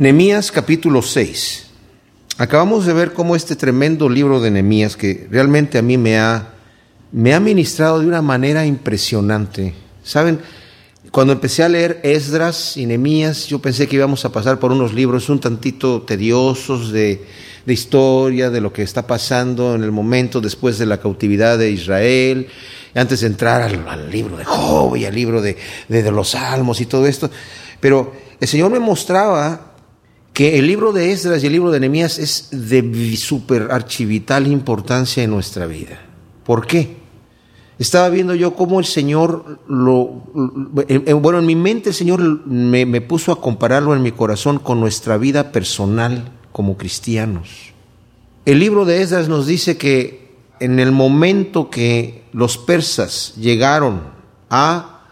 Nemías capítulo 6. Acabamos de ver cómo este tremendo libro de Nemías, que realmente a mí me ha, me ha ministrado de una manera impresionante. Saben, cuando empecé a leer Esdras y Nemías, yo pensé que íbamos a pasar por unos libros un tantito tediosos de, de historia, de lo que está pasando en el momento después de la cautividad de Israel, antes de entrar al, libro de Job y al libro de, de los Salmos y todo esto. Pero el Señor me mostraba que el libro de Esdras y el libro de Nehemías es de super archivital importancia en nuestra vida. ¿Por qué? Estaba viendo yo cómo el Señor lo, bueno, en mi mente el Señor me, me puso a compararlo en mi corazón con nuestra vida personal como cristianos. El libro de Esdras nos dice que en el momento que los persas llegaron a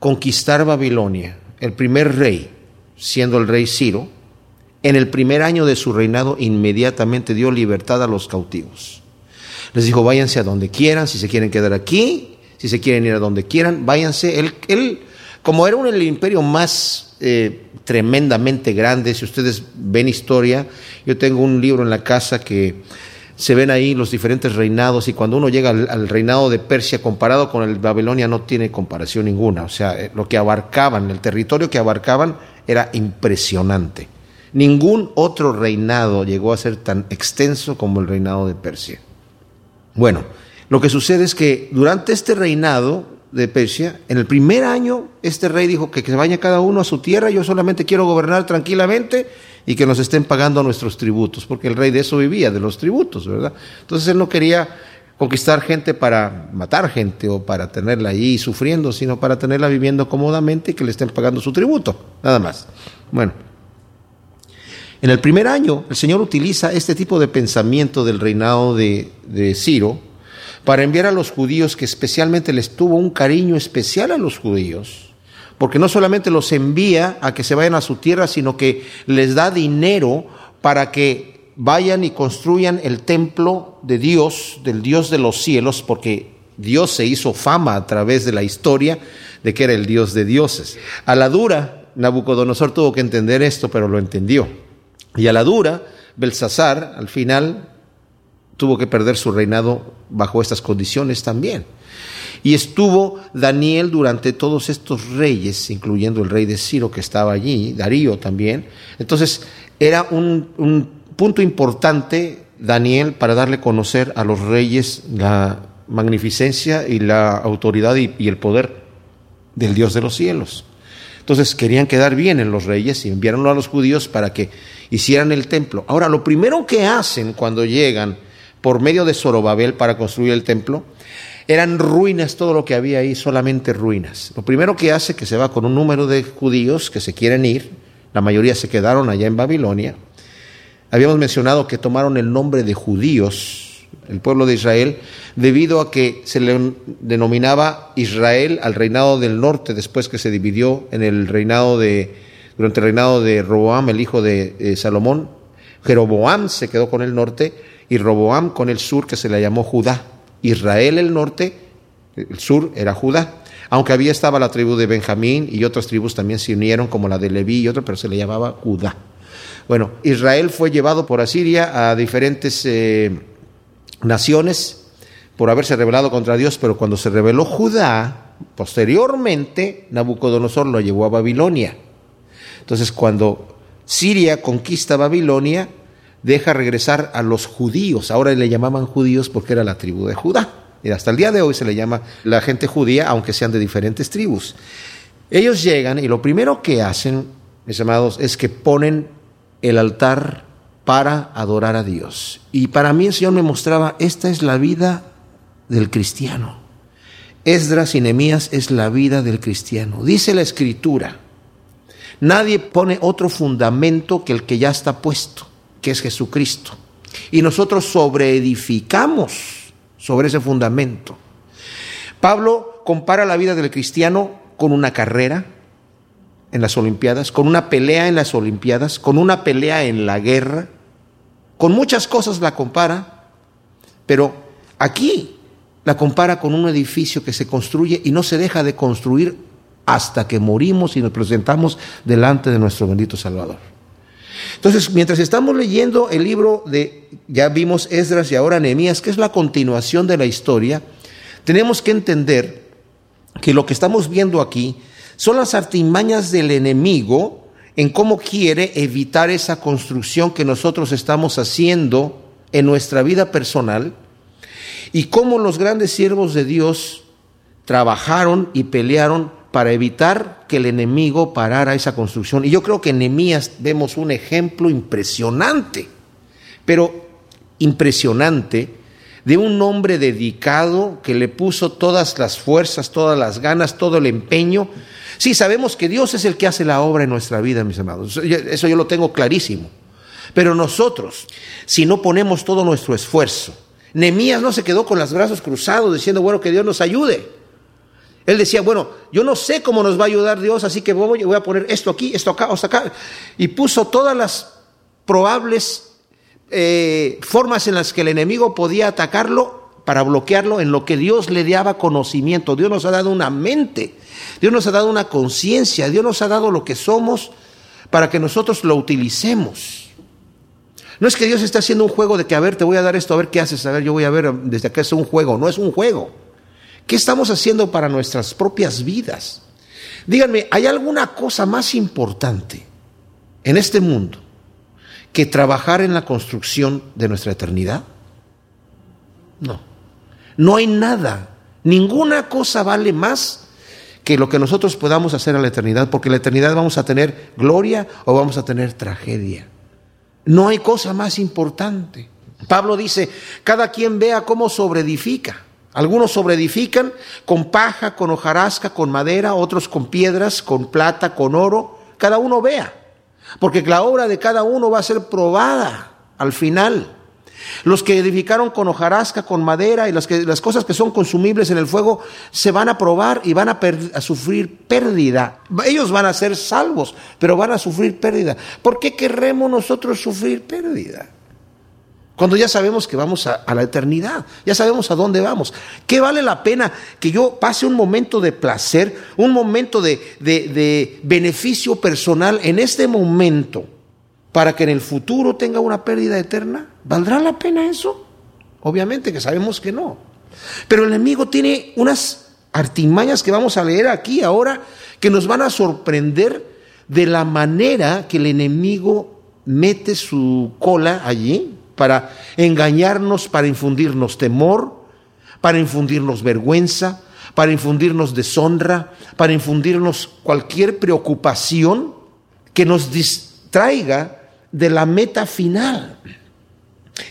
conquistar Babilonia, el primer rey, siendo el rey Ciro, en el primer año de su reinado inmediatamente dio libertad a los cautivos. Les dijo, váyanse a donde quieran, si se quieren quedar aquí, si se quieren ir a donde quieran, váyanse. Él, él como era un el imperio más eh, tremendamente grande, si ustedes ven historia, yo tengo un libro en la casa que se ven ahí los diferentes reinados y cuando uno llega al, al, reinado de Persia comparado con el de Babilonia no tiene comparación ninguna. O sea, eh, lo que abarcaban, el territorio que abarcaban era impresionante. Ningún otro reinado llegó a ser tan extenso como el reinado de Persia. Bueno, lo que sucede es que durante este reinado de Persia, en el primer año, este rey dijo que, se vaya cada uno a su tierra, yo solamente quiero gobernar tranquilamente y que nos estén pagando nuestros tributos, porque el rey de eso vivía, de los tributos, ¿verdad? Entonces él no quería conquistar gente para matar gente o para tenerla ahí sufriendo, sino para tenerla viviendo cómodamente y que le estén pagando su tributo, nada más. Bueno, en el primer año, el Señor utiliza este tipo de pensamiento del reinado de, de, Ciro para enviar a los judíos que especialmente les tuvo un cariño especial a los judíos, porque no solamente los envía a que se vayan a su tierra, sino que les da dinero para que vayan y construyan el templo de Dios, del Dios de los cielos, porque Dios se hizo fama a través de la historia de que era el Dios de dioses. A la dura, Nabucodonosor tuvo que entender esto, pero lo entendió. Y a la dura, Belsasar al final tuvo que perder su reinado bajo estas condiciones también. Y estuvo Daniel durante todos estos reyes, incluyendo el rey de Ciro que estaba allí, Darío también. Entonces era un, un punto importante Daniel para darle a conocer a los reyes la magnificencia y la autoridad y el poder del Dios de los cielos. Entonces querían quedar bien en los reyes y enviaron a los judíos para que hicieran el templo. Ahora, lo primero que hacen cuando llegan por medio de Zorobabel para construir el templo, eran ruinas todo lo que había ahí, solamente ruinas. Lo primero que hace que se va con un número de judíos que se quieren ir, la mayoría se quedaron allá en Babilonia. Habíamos mencionado que tomaron el nombre de judíos el pueblo de Israel, debido a que se le denominaba Israel al reinado del norte después que se dividió en el reinado de, durante el reinado de Roboam, el hijo de eh, Salomón. Jeroboam se quedó con el norte y Roboam con el sur que se le llamó Judá. Israel el norte, el sur era Judá. Aunque había estaba la tribu de Benjamín y otras tribus también se unieron como la de Leví y otra, pero se le llamaba Judá. Bueno, Israel fue llevado por Asiria a diferentes eh, naciones por haberse rebelado contra Dios, pero cuando se rebeló Judá, posteriormente Nabucodonosor lo llevó a Babilonia. Entonces, cuando Siria conquista Babilonia, deja regresar a los judíos. Ahora le llamaban judíos porque era la tribu de Judá. Y hasta el día de hoy se le llama la gente judía, aunque sean de diferentes tribus. Ellos llegan y lo primero que hacen, mis amados, es que ponen el altar para adorar a Dios. Y para mí el Señor me mostraba, esta es la vida del cristiano. Esdras y Nehemías es la vida del cristiano. Dice la escritura, nadie pone otro fundamento que el que ya está puesto, que es Jesucristo. Y nosotros sobreedificamos sobre ese fundamento. Pablo compara la vida del cristiano con una carrera, en las Olimpiadas, con una pelea en las Olimpiadas, con una pelea en la guerra, con muchas cosas la compara, pero aquí la compara con un edificio que se construye y no se deja de construir hasta que morimos y nos presentamos delante de nuestro bendito Salvador. Entonces, mientras estamos leyendo el libro de, ya vimos Esdras y ahora Nehemías, que es la continuación de la historia, tenemos que entender que lo que estamos viendo aquí son las artimañas del enemigo en cómo quiere evitar esa construcción que nosotros estamos haciendo en nuestra vida personal y cómo los grandes siervos de Dios trabajaron y pelearon para evitar que el enemigo parara esa construcción. Y yo creo que en Nehemías vemos un ejemplo impresionante, pero impresionante, de un hombre dedicado que le puso todas las fuerzas, todas las ganas, todo el empeño. Sí, sabemos que Dios es el que hace la obra en nuestra vida, mis amados. Eso yo lo tengo clarísimo. Pero nosotros, si no ponemos todo nuestro esfuerzo, Nemías no se quedó con los brazos cruzados diciendo, bueno, que Dios nos ayude. Él decía, bueno, yo no sé cómo nos va a ayudar Dios, así que voy, a poner esto aquí, esto acá, esto acá. Y puso todas las probables eh, formas en las que el enemigo podía atacarlo para bloquearlo en lo que Dios le daba conocimiento. Dios nos ha dado una mente, Dios nos ha dado una conciencia, Dios nos ha dado lo que somos para que nosotros lo utilicemos. No es que Dios esté haciendo un juego de que, a ver, te voy a dar esto, a ver qué haces, a ver, yo voy a ver desde acá es un juego, no es un juego. ¿Qué estamos haciendo para nuestras propias vidas? Díganme, ¿hay alguna cosa más importante en este mundo que trabajar en la construcción de nuestra eternidad? No. No hay nada, ninguna cosa vale más que lo que nosotros podamos hacer a la eternidad, porque en la eternidad vamos a tener gloria o vamos a tener tragedia. No hay cosa más importante. Pablo dice, cada quien vea cómo sobreedifica. Algunos sobreedifican con paja, con hojarasca, con madera, otros con piedras, con plata, con oro. Cada uno vea. Porque la obra de cada uno va a ser probada al final. Los que edificaron con hojarasca, con madera y las, que, las cosas que son consumibles en el fuego se van a probar y van a, sufrir pérdida. Ellos van a ser salvos, pero van a sufrir pérdida. ¿Por qué querremos nosotros sufrir pérdida? Cuando ya sabemos que vamos a, a, la eternidad, ya sabemos a dónde vamos. ¿Qué vale la pena que yo pase un momento de placer, un momento de, de, de beneficio personal en este momento? Para que en el futuro tenga una pérdida eterna? ¿Valdrá la pena eso? Obviamente que sabemos que no. Pero el enemigo tiene unas artimañas que vamos a leer aquí ahora que nos van a sorprender de la manera que el enemigo mete su cola allí para engañarnos, para infundirnos temor, para infundirnos vergüenza, para infundirnos deshonra, para infundirnos cualquier preocupación que nos distraiga de la meta final.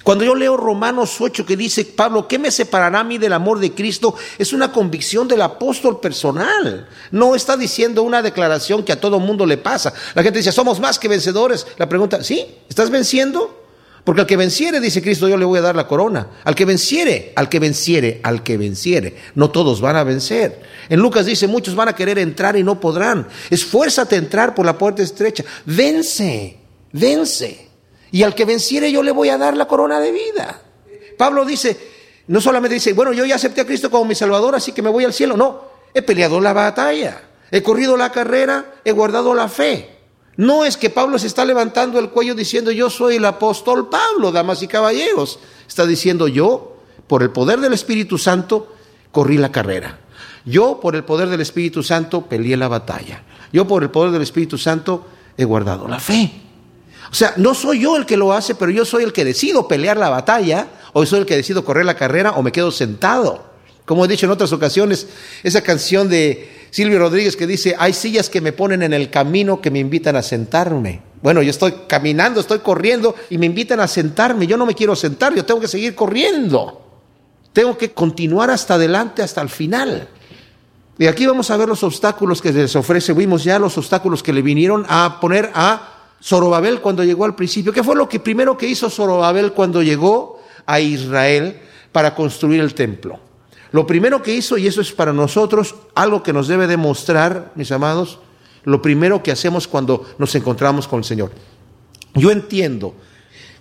Cuando yo leo Romanos 8 que dice Pablo, ¿qué me separará a mí del amor de Cristo? Es una convicción del apóstol personal. No está diciendo una declaración que a todo mundo le pasa. La gente dice, somos más que vencedores. La pregunta, ¿sí? ¿Estás venciendo? Porque al que venciere, dice Cristo, yo le voy a dar la corona. Al que venciere, al que venciere, al que venciere. No todos van a vencer. En Lucas dice, muchos van a querer entrar y no podrán. Esfuérzate a entrar por la puerta estrecha. Vence vence. Y al que venciere yo le voy a dar la corona de vida. Pablo dice, no solamente dice, bueno, yo ya acepté a Cristo como mi Salvador, así que me voy al cielo. No, he peleado la batalla, he corrido la carrera, he guardado la fe. No es que Pablo se está levantando el cuello diciendo yo soy el apóstol Pablo, damas y caballeros. Está diciendo yo, por el poder del Espíritu Santo, corrí la carrera. Yo, por el poder del Espíritu Santo, peleé la batalla. Yo, por el poder del Espíritu Santo, he guardado la fe. O sea, no soy yo el que lo hace, pero yo soy el que decido pelear la batalla, o soy el que decido correr la carrera, o me quedo sentado. Como he dicho en otras ocasiones, esa canción de Silvio Rodríguez que dice, hay sillas que me ponen en el camino que me invitan a sentarme. Bueno, yo estoy caminando, estoy corriendo y me invitan a sentarme. Yo no me quiero sentar, yo tengo que seguir corriendo. Tengo que continuar hasta adelante, hasta el final. Y aquí vamos a ver los obstáculos que les ofrece. Vimos ya los obstáculos que le vinieron a poner a Zorobabel cuando llegó al principio. ¿Qué fue lo que primero que hizo Zorobabel cuando llegó a Israel para construir el templo? Lo primero que hizo, y eso es para nosotros algo que nos debe demostrar, mis amados, lo primero que hacemos cuando nos encontramos con el Señor. Yo entiendo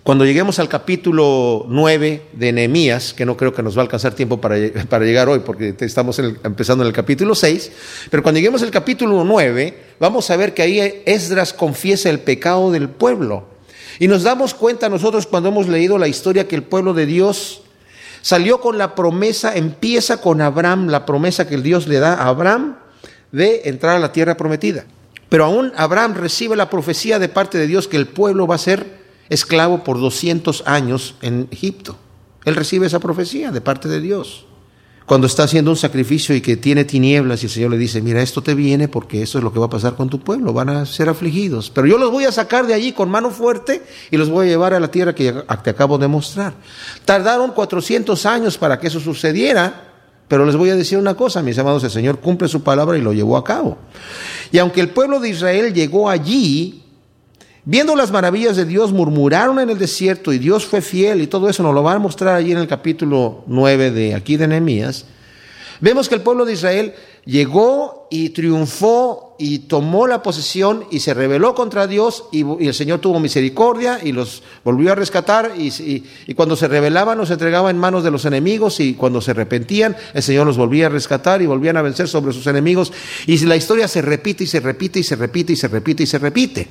cuando lleguemos al capítulo 9 de Nehemías, que no creo que nos va a alcanzar tiempo para, para llegar hoy, porque estamos empezando en el capítulo 6, pero cuando lleguemos al capítulo 9, vamos a ver que ahí Esdras confiesa el pecado del pueblo. Y nos damos cuenta nosotros cuando hemos leído la historia que el pueblo de Dios salió con la promesa, empieza con Abraham, la promesa que el Dios le da a Abraham de entrar a la tierra prometida. Pero aún Abraham recibe la profecía de parte de Dios que el pueblo va a ser esclavo por 200 años en Egipto. Él recibe esa profecía de parte de Dios cuando está haciendo un sacrificio y que tiene tinieblas y el Señor le dice, mira, esto te viene porque eso es lo que va a pasar con tu pueblo, van a ser afligidos, pero yo los voy a sacar de allí con mano fuerte y los voy a llevar a la tierra que te acabo de mostrar. Tardaron 400 años para que eso sucediera, pero les voy a decir una cosa, mis amados, el Señor cumple su palabra y lo llevó a cabo. Y aunque el pueblo de Israel llegó allí, Viendo las maravillas de Dios, murmuraron en el desierto y Dios fue fiel y todo eso nos lo va a mostrar allí en el capítulo 9 de aquí de Nehemías. Vemos que el pueblo de Israel llegó y triunfó y tomó la posesión y se rebeló contra Dios y, el Señor tuvo misericordia y los volvió a rescatar y, cuando se rebelaban los entregaba en manos de los enemigos y cuando se arrepentían el Señor los volvía a rescatar y volvían a vencer sobre sus enemigos y la historia se repite y se repite y se repite y se repite y se repite.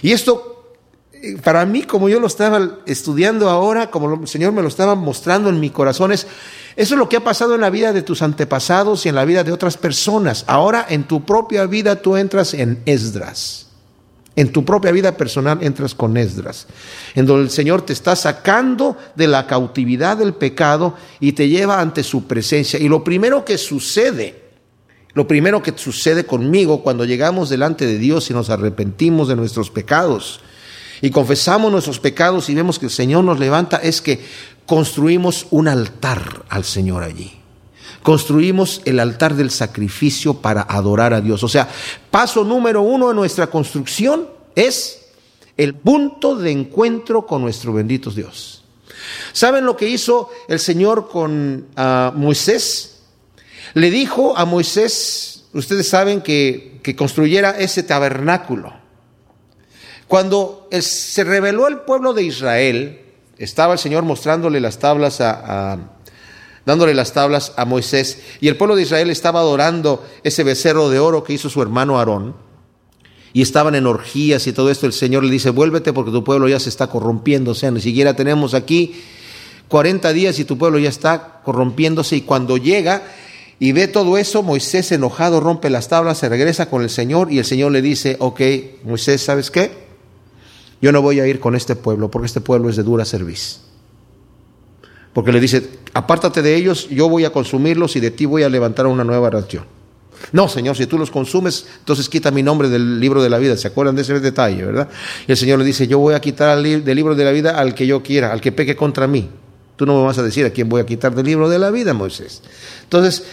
Y esto eh, para mí, como yo lo estaba estudiando ahora, como el Señor me lo estaba mostrando en mi corazón, es eso es lo que ha pasado en la vida de tus antepasados y en la vida de otras personas. Ahora en tu propia vida tú entras en Esdras. En tu propia vida personal entras con Esdras, en donde el Señor te está sacando de la cautividad del pecado y te lleva ante su presencia. Y lo primero que sucede, lo primero que sucede conmigo cuando llegamos delante de Dios y nos arrepentimos de nuestros pecados y confesamos nuestros pecados y vemos que el Señor nos levanta, es que construimos un altar al Señor allí. Construimos el altar del sacrificio para adorar a Dios. O sea, paso número uno de nuestra construcción es el punto de encuentro con nuestro bendito Dios. ¿Saben lo que hizo el Señor con ah, Moisés? Le dijo a Moisés, ustedes saben que, que construyera ese tabernáculo. Cuando se reveló el pueblo de Israel, estaba el Señor mostrándole las tablas a, dándole las tablas a Moisés y el pueblo de Israel estaba adorando ese becerro de oro que hizo su hermano Aarón y estaban en orgías y todo esto, el Señor le dice, vuélvete porque tu pueblo ya se está corrompiendo, o sea, ni siquiera tenemos aquí 40 días y tu pueblo ya está corrompiéndose y cuando llega y ve todo eso, Moisés enojado rompe las tablas, se regresa con el Señor y el Señor le dice, ok, Moisés, ¿sabes qué? Yo no voy a ir con este pueblo porque este pueblo es de dura servicio. Porque le dice, apártate de ellos, yo voy a consumirlos y de ti voy a levantar una nueva nación. No, Señor, si tú los consumes, entonces quita mi nombre del libro de la vida. ¿Se acuerdan de ese detalle, verdad? Y el Señor le dice, yo voy a quitar del libro de la vida al que yo quiera, al que peque contra mí. Tú no me vas a decir a quién voy a quitar del libro de la vida, Moisés. Entonces,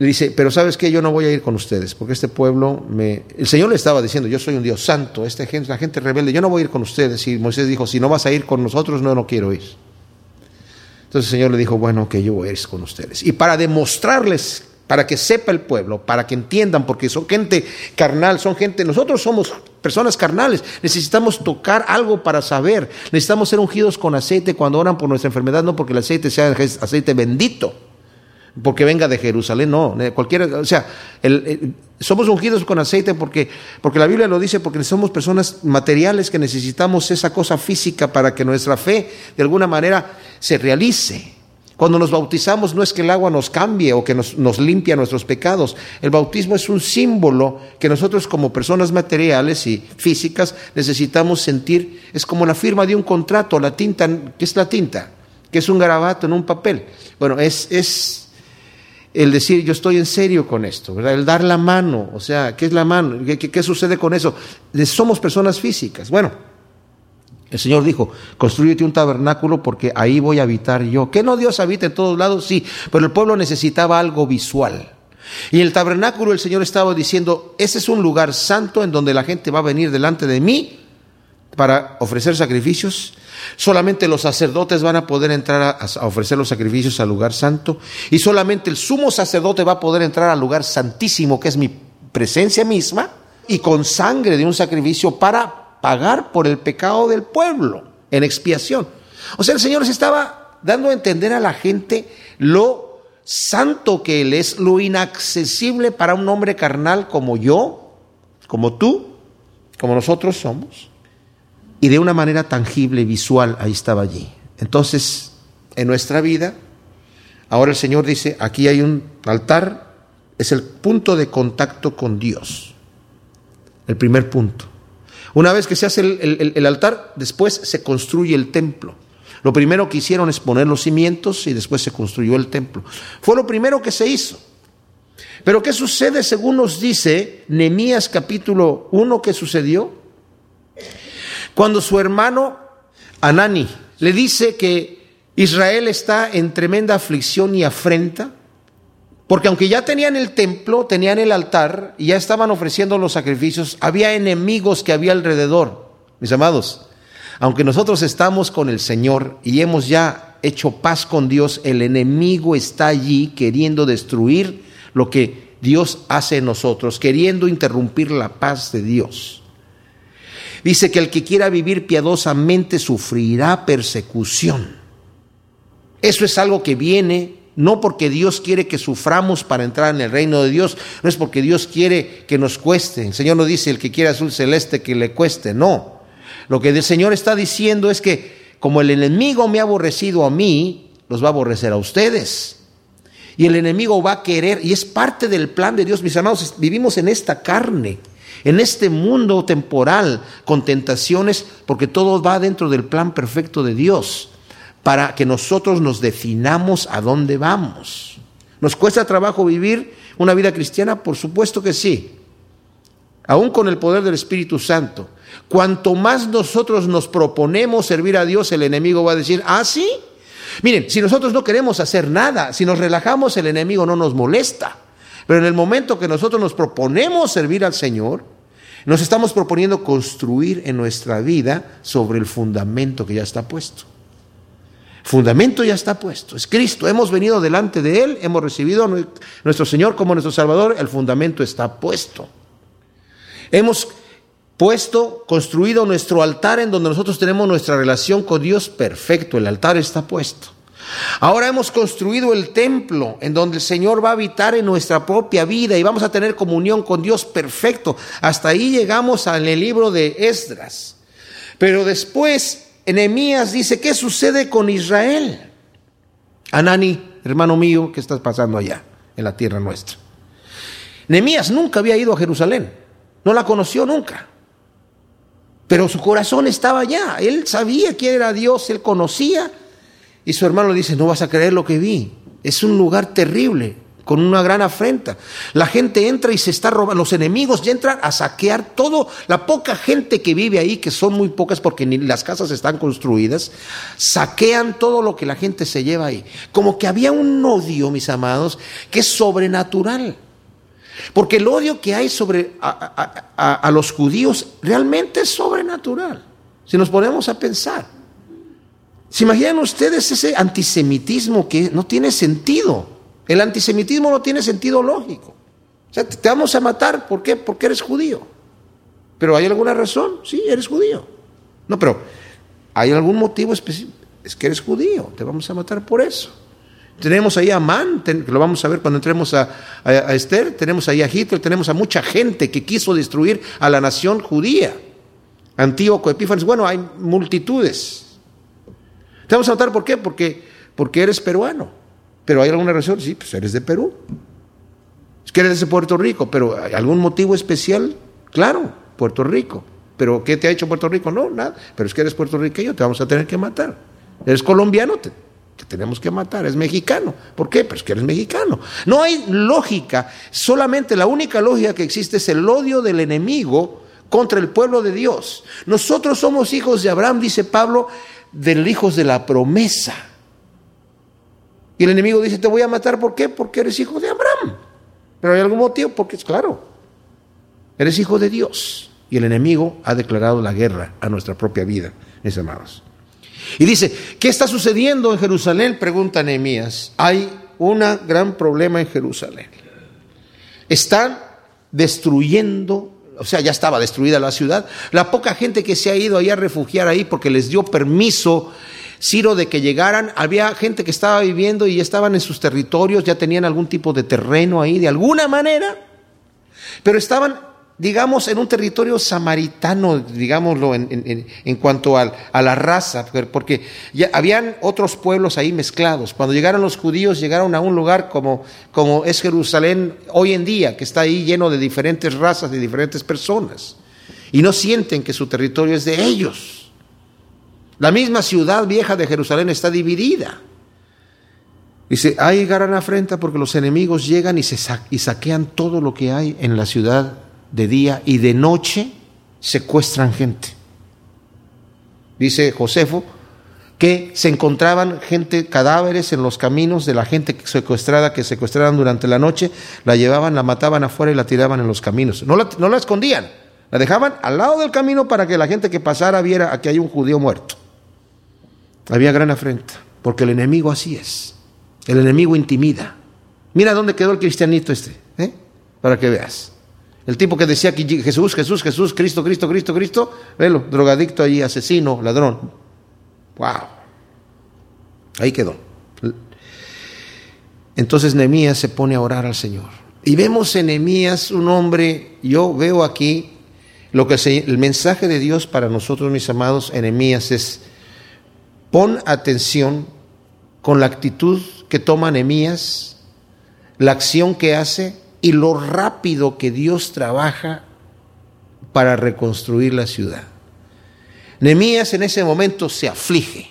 le dice, pero sabes qué, yo no voy a ir con ustedes, porque este pueblo me... El Señor le estaba diciendo, yo soy un Dios santo, esta gente, la gente rebelde, yo no voy a ir con ustedes. Y Moisés dijo, si no vas a ir con nosotros, no, no quiero ir. Entonces el Señor le dijo, bueno, que yo voy a ir con ustedes. Y para demostrarles, para que sepa el pueblo, para que entiendan, porque son gente carnal, son gente, nosotros somos personas carnales, necesitamos tocar algo para saber, necesitamos ser ungidos con aceite cuando oran por nuestra enfermedad, no porque el aceite sea aceite bendito porque venga de Jerusalén, no, cualquiera, o sea, somos ungidos con aceite porque, porque la Biblia lo dice, porque somos personas materiales que necesitamos esa cosa física para que nuestra fe de alguna manera se realice. Cuando nos bautizamos no es que el agua nos cambie o que nos, nos limpia nuestros pecados. El bautismo es un símbolo que nosotros como personas materiales y físicas necesitamos sentir. Es como la firma de un contrato, la tinta, ¿qué es la tinta? Que es un garabato en un papel. Bueno, es, es el decir yo estoy en serio con esto, ¿verdad? El dar la mano, o sea, ¿qué es la mano? ¿Qué, sucede con eso? Somos personas físicas. Bueno, el Señor dijo, construyete un tabernáculo porque ahí voy a habitar yo. ¿Que no Dios habita en todos lados? Sí, pero el pueblo necesitaba algo visual. Y el tabernáculo el Señor estaba diciendo, ese es un lugar santo en donde la gente va a venir delante de mí para ofrecer sacrificios Solamente los sacerdotes van a poder entrar a, ofrecer los sacrificios al lugar santo y solamente el sumo sacerdote va a poder entrar al lugar santísimo, que es mi presencia misma, y con sangre de un sacrificio para pagar por el pecado del pueblo en expiación. O sea, el Señor se estaba dando a entender a la gente lo santo que Él es, lo inaccesible para un hombre carnal como yo, como tú, como nosotros somos. Y de una manera tangible, visual, ahí estaba allí. Entonces, en nuestra vida, ahora el Señor dice, aquí hay un altar, es el punto de contacto con Dios, el primer punto. Una vez que se hace el, altar, después se construye el templo. Lo primero que hicieron es poner los cimientos y después se construyó el templo. Fue lo primero que se hizo. Pero ¿qué sucede según nos dice Nehemías capítulo 1 que sucedió? Cuando su hermano Anani le dice que Israel está en tremenda aflicción y afrenta, porque aunque ya tenían el templo, tenían el altar y ya estaban ofreciendo los sacrificios, había enemigos que había alrededor. Mis amados, aunque nosotros estamos con el Señor y hemos ya hecho paz con Dios, el enemigo está allí queriendo destruir lo que Dios hace en nosotros, queriendo interrumpir la paz de Dios. Dice que el que quiera vivir piadosamente sufrirá persecución. Eso es algo que viene no porque Dios quiere que suframos para entrar en el reino de Dios, no es porque Dios quiere que nos cueste. El Señor no dice el que quiera azul celeste que le cueste, no. Lo que el Señor está diciendo es que como el enemigo me ha aborrecido a mí, los va a aborrecer a ustedes. Y el enemigo va a querer, y es parte del plan de Dios, mis hermanos, vivimos en esta carne, en este mundo temporal, con tentaciones, porque todo va dentro del plan perfecto de Dios, para que nosotros nos definamos a dónde vamos. ¿Nos cuesta trabajo vivir una vida cristiana? Por supuesto que sí, aún con el poder del Espíritu Santo. Cuanto más nosotros nos proponemos servir a Dios, el enemigo va a decir, ah, sí, Miren, si nosotros no queremos hacer nada, si nos relajamos, el enemigo no nos molesta. Pero en el momento que nosotros nos proponemos servir al Señor, nos estamos proponiendo construir en nuestra vida sobre el fundamento que ya está puesto. Fundamento ya está puesto, es Cristo. Hemos venido delante de Él, hemos recibido a nuestro Señor como nuestro Salvador, el fundamento está puesto. Hemos puesto, construido nuestro altar en donde nosotros tenemos nuestra relación con Dios perfecto, el altar está puesto. Ahora hemos construido el templo en donde el Señor va a habitar en nuestra propia vida y vamos a tener comunión con Dios perfecto. Hasta ahí llegamos en el libro de Esdras. Pero después, Enemías dice, ¿qué sucede con Israel? Anani, hermano mío, ¿qué estás pasando allá en la tierra nuestra? Nehemías nunca había ido a Jerusalén, no la conoció nunca. Pero su corazón estaba allá. Él sabía quién era Dios, él conocía. Y su hermano le dice, no vas a creer lo que vi. Es un lugar terrible, con una gran afrenta. La gente entra y se está robando, los enemigos ya entran a saquear todo, la poca gente que vive ahí, que son muy pocas porque ni las casas están construidas, saquean todo lo que la gente se lleva ahí. Como que había un odio, mis amados, que es sobrenatural. Porque el odio que hay sobre a, los judíos realmente es sobrenatural. Si nos ponemos a pensar. ¿Se imaginan ustedes ese antisemitismo que no tiene sentido? El antisemitismo no tiene sentido lógico. O sea, te vamos a matar, ¿por qué? Porque eres judío. ¿Pero hay alguna razón? Sí, eres judío. No, pero ¿hay algún motivo específico? Es que eres judío, te vamos a matar por eso. Tenemos ahí a Amán, que lo vamos a ver cuando entremos a, Esther, tenemos ahí a Hitler, tenemos a mucha gente que quiso destruir a la nación judía. Antíoco, Epífanes, bueno, hay multitudes. Te vamos a notar por qué, porque, porque eres peruano. Pero hay alguna razón, sí, pues eres de Perú. Es que eres de Puerto Rico, pero ¿hay algún motivo especial? Claro, Puerto Rico. ¿Pero qué te ha hecho Puerto Rico? No, nada. Pero es que eres puertorriqueño, te vamos a tener que matar. Eres colombiano, te, tenemos que matar, es mexicano. ¿Por qué? Pues que eres mexicano. No hay lógica, solamente la única lógica que existe es el odio del enemigo contra el pueblo de Dios. Nosotros somos hijos de Abraham, dice Pablo, del hijos de la promesa. Y el enemigo dice, te voy a matar, ¿por qué? Porque eres hijo de Abraham. Pero hay algún motivo, porque es claro, eres hijo de Dios. Y el enemigo ha declarado la guerra a nuestra propia vida, mis amados. Y dice, ¿qué está sucediendo en Jerusalén? Pregunta Nehemías. Hay un gran problema en Jerusalén. Están destruyendo, o sea, ya estaba destruida la ciudad. La poca gente que se ha ido ahí a refugiar ahí porque les dio permiso Ciro de que llegaran, había gente que estaba viviendo y estaban en sus territorios, ya tenían algún tipo de terreno ahí de alguna manera, pero estaban digamos, en un territorio samaritano, digámoslo, en, en, cuanto a, a, la raza, porque ya habían otros pueblos ahí mezclados. Cuando llegaron los judíos, llegaron a un lugar como, como es Jerusalén hoy en día, que está ahí lleno de diferentes razas, de diferentes personas. Y no sienten que su territorio es de ellos. La misma ciudad vieja de Jerusalén está dividida. Dice, hay gran afrenta porque los enemigos llegan y, se y saquean todo lo que hay en la ciudad de día y de noche secuestran gente. Dice Josefo que se encontraban gente, cadáveres en los caminos de la gente secuestrada que secuestraban durante la noche, la llevaban, la mataban afuera y la tiraban en los caminos. No la, no la escondían, la dejaban al lado del camino para que la gente que pasara viera que hay un judío muerto. Había gran afrenta, porque el enemigo así es. El enemigo intimida. Mira dónde quedó el cristianito este, ¿eh? para que veas. El tipo que decía que Jesús, Jesús, Jesús, Cristo, Cristo, Cristo, Cristo, velo, drogadicto ahí, asesino, ladrón. Wow. Ahí quedó. Entonces Nehemías se pone a orar al Señor. Y vemos en Nehemías un hombre, yo veo aquí lo que el mensaje de Dios para nosotros, mis amados, en Nehemías es pon atención con la actitud que toma Nehemías, la acción que hace y lo rápido que Dios trabaja para reconstruir la ciudad. Nehemías en ese momento se aflige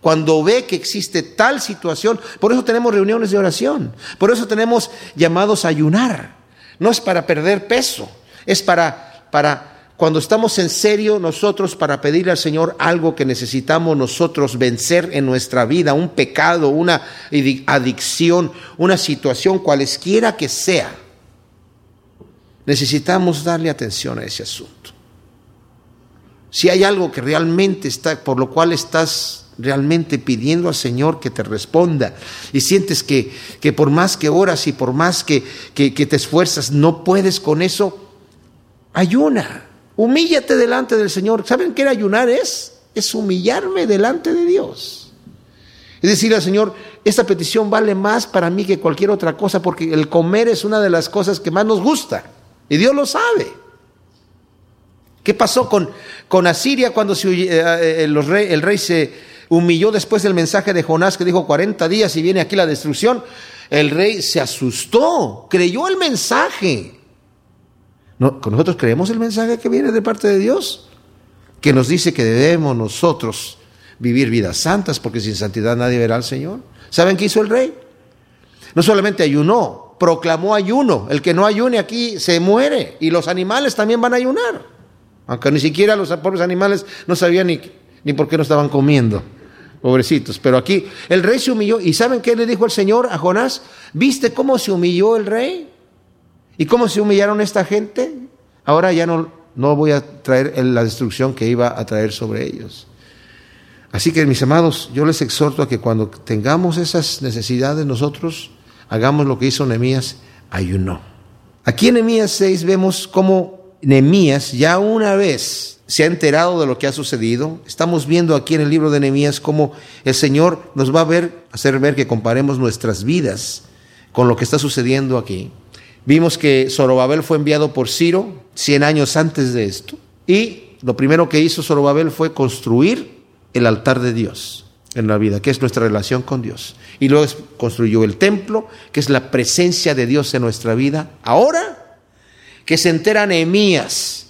cuando ve que existe tal situación. Por eso tenemos reuniones de oración, por eso tenemos llamados a ayunar. No es para perder peso, es para, para cuando estamos en serio nosotros para pedirle al Señor algo que necesitamos nosotros vencer en nuestra vida, un pecado, una adicción, una situación cualesquiera que sea necesitamos darle atención a ese asunto. Si hay algo que realmente está, por lo cual estás realmente pidiendo al Señor que te responda y sientes que, que por más que oras y por más que, que, te esfuerzas no puedes con eso, ayuna, humíllate delante del Señor. ¿Saben qué ayunar es? Es humillarme delante de Dios. Es decir al Señor, esta petición vale más para mí que cualquier otra cosa porque el comer es una de las cosas que más nos gusta. Y Dios lo sabe. ¿Qué pasó con, con Asiria cuando se, eh, eh, el, rey, el rey se humilló después del mensaje de Jonás que dijo 40 días y viene aquí la destrucción? El rey se asustó, creyó el mensaje. No, nosotros creemos el mensaje que viene de parte de Dios, que nos dice que debemos nosotros vivir vidas santas, porque sin santidad nadie verá al Señor. ¿Saben qué hizo el rey? No solamente ayunó, proclamó ayuno. El que no ayune aquí se muere y los animales también van a ayunar. Aunque ni siquiera los pobres animales no sabían ni, ni por qué no estaban comiendo. Pobrecitos. Pero aquí el rey se humilló. ¿Y saben qué le dijo el Señor a Jonás? ¿Viste cómo se humilló el rey? ¿Y cómo se humillaron esta gente? Ahora ya no, no voy a traer la destrucción que iba a traer sobre ellos. Así que mis amados, yo les exhorto a que cuando tengamos esas necesidades nosotros, hagamos lo que hizo Nehemías, ayunó. Aquí en Nehemías 6 vemos cómo Nehemías ya una vez se ha enterado de lo que ha sucedido. Estamos viendo aquí en el libro de Nehemías cómo el Señor nos va a ver, hacer ver que comparemos nuestras vidas con lo que está sucediendo aquí. Vimos que Zorobabel fue enviado por Ciro 100 años antes de esto y lo primero que hizo Zorobabel fue construir el altar de Dios en la vida, que es nuestra relación con Dios. Y luego construyó el templo, que es la presencia de Dios en nuestra vida. Ahora que se enteran Nehemías,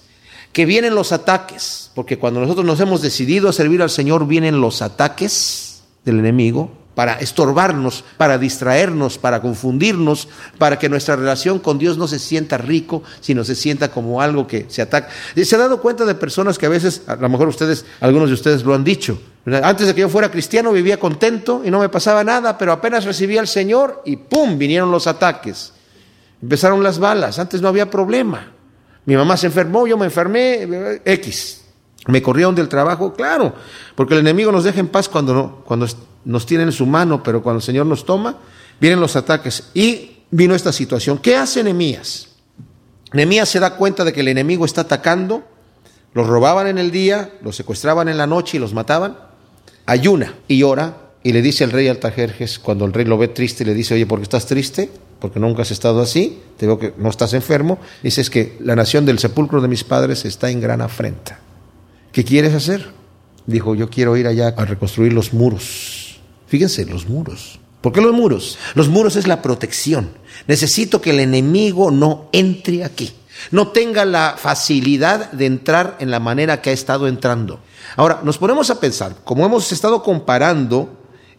que vienen los ataques, porque cuando nosotros nos hemos decidido a servir al Señor, vienen los ataques del enemigo para estorbarnos, para distraernos, para confundirnos, para que nuestra relación con Dios no se sienta rico, sino se sienta como algo que se ataca. ¿Se ha dado cuenta de personas que a veces, a lo mejor ustedes, algunos de ustedes lo han dicho, antes de que yo fuera cristiano vivía contento y no me pasaba nada, pero apenas recibía al Señor y ¡pum! vinieron los ataques. Empezaron las balas, antes no había problema. Mi mamá se enfermó, yo me enfermé, X. Me corrieron del trabajo, claro, porque el enemigo nos deja en paz cuando, no, cuando nos tiene en su mano, pero cuando el Señor nos toma, vienen los ataques. Y vino esta situación. ¿Qué hace Nehemías? Nehemías se da cuenta de que el enemigo está atacando, los robaban en el día, los secuestraban en la noche y los mataban ayuna y ora y le dice al rey Altajerjes, cuando el rey lo ve triste, le dice, oye, ¿por qué estás triste? porque nunca has estado así, te veo que no estás enfermo, dices que la nación del sepulcro de mis padres está en gran afrenta. ¿Qué quieres hacer? Dijo, yo quiero ir allá a reconstruir los muros. Fíjense, los muros. ¿Por qué los muros? Los muros es la protección. Necesito que el enemigo no entre aquí, no tenga la facilidad de entrar en la manera que ha estado entrando. Ahora, nos ponemos a pensar, como hemos estado comparando